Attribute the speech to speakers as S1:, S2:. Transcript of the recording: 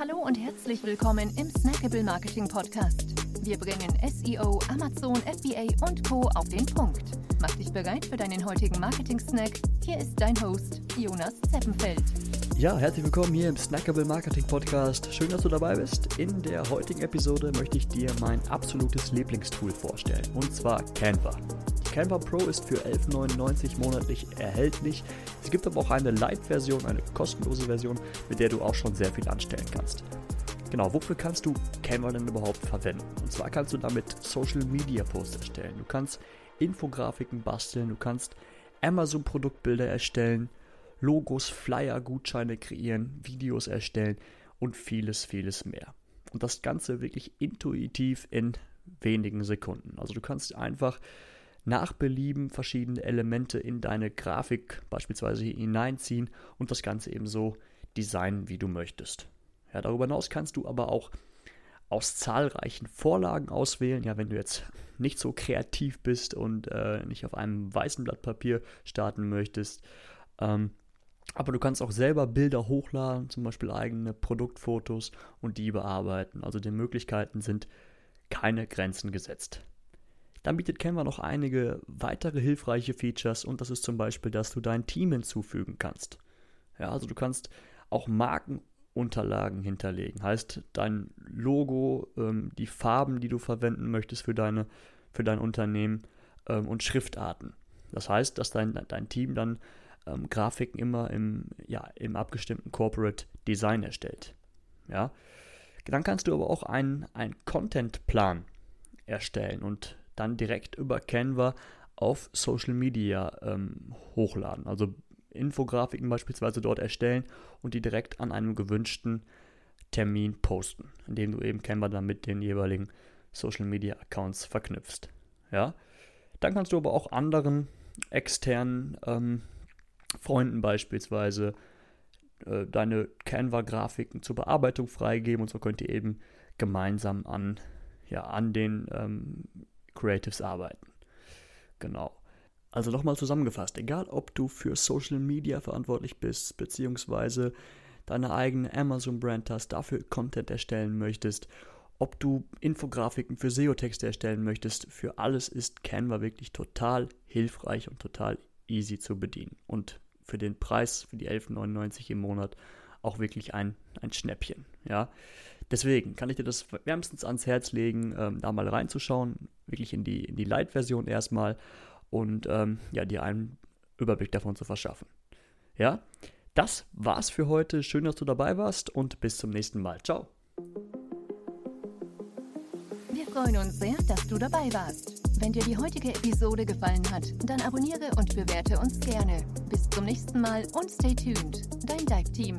S1: Hallo und herzlich willkommen im Snackable Marketing Podcast. Wir bringen SEO, Amazon, FBA und Co. auf den Punkt. Mach dich bereit für deinen heutigen Marketing-Snack. Hier ist dein Host, Jonas Zeppenfeld.
S2: Ja, herzlich willkommen hier im Snackable Marketing Podcast. Schön, dass du dabei bist. In der heutigen Episode möchte ich dir mein absolutes Lieblingstool vorstellen, und zwar Canva. Canva Pro ist für 11,99 monatlich erhältlich. Es gibt aber auch eine Light-Version, eine kostenlose Version, mit der du auch schon sehr viel anstellen kannst. Genau, wofür kannst du Canva denn überhaupt verwenden? Und zwar kannst du damit Social Media Posts erstellen. Du kannst Infografiken basteln, du kannst Amazon Produktbilder erstellen, Logos, Flyer, Gutscheine kreieren, Videos erstellen und vieles, vieles mehr. Und das Ganze wirklich intuitiv in wenigen Sekunden. Also du kannst einfach nach Belieben verschiedene Elemente in deine Grafik beispielsweise hineinziehen und das Ganze eben so designen, wie du möchtest. Ja, darüber hinaus kannst du aber auch aus zahlreichen Vorlagen auswählen. Ja, wenn du jetzt nicht so kreativ bist und äh, nicht auf einem weißen Blatt Papier starten möchtest. Ähm, aber du kannst auch selber Bilder hochladen, zum Beispiel eigene Produktfotos und die bearbeiten. Also die Möglichkeiten sind keine Grenzen gesetzt. Dann bietet Canva noch einige weitere hilfreiche Features und das ist zum Beispiel, dass du dein Team hinzufügen kannst. Ja, also du kannst auch Markenunterlagen hinterlegen. Heißt, dein Logo, ähm, die Farben, die du verwenden möchtest für, deine, für dein Unternehmen ähm, und Schriftarten. Das heißt, dass dein, dein Team dann ähm, Grafiken immer im, ja, im abgestimmten Corporate Design erstellt. Ja. Dann kannst du aber auch einen, einen Content-Plan erstellen und dann direkt über Canva auf Social Media ähm, hochladen. Also Infografiken beispielsweise dort erstellen und die direkt an einem gewünschten Termin posten, indem du eben Canva dann mit den jeweiligen Social Media Accounts verknüpfst. Ja? Dann kannst du aber auch anderen externen ähm, Freunden beispielsweise äh, deine Canva-Grafiken zur Bearbeitung freigeben und so könnt ihr eben gemeinsam an, ja, an den ähm, Creatives arbeiten. Genau. Also nochmal zusammengefasst, egal ob du für Social Media verantwortlich bist, beziehungsweise deine eigene Amazon-Brand hast, dafür Content erstellen möchtest, ob du Infografiken für SEO-Texte erstellen möchtest, für alles ist Canva wirklich total hilfreich und total easy zu bedienen. Und für den Preis, für die 11,99 im Monat, auch wirklich ein, ein Schnäppchen. Ja? Deswegen kann ich dir das wärmstens ans Herz legen, ähm, da mal reinzuschauen, wirklich in die, in die Light-Version erstmal und ähm, ja, dir einen Überblick davon zu verschaffen. Ja, das war's für heute. Schön, dass du dabei warst und bis zum nächsten Mal. Ciao.
S1: Wir freuen uns sehr, dass du dabei warst. Wenn dir die heutige Episode gefallen hat, dann abonniere und bewerte uns gerne. Bis zum nächsten Mal und stay tuned. Dein Dive Team.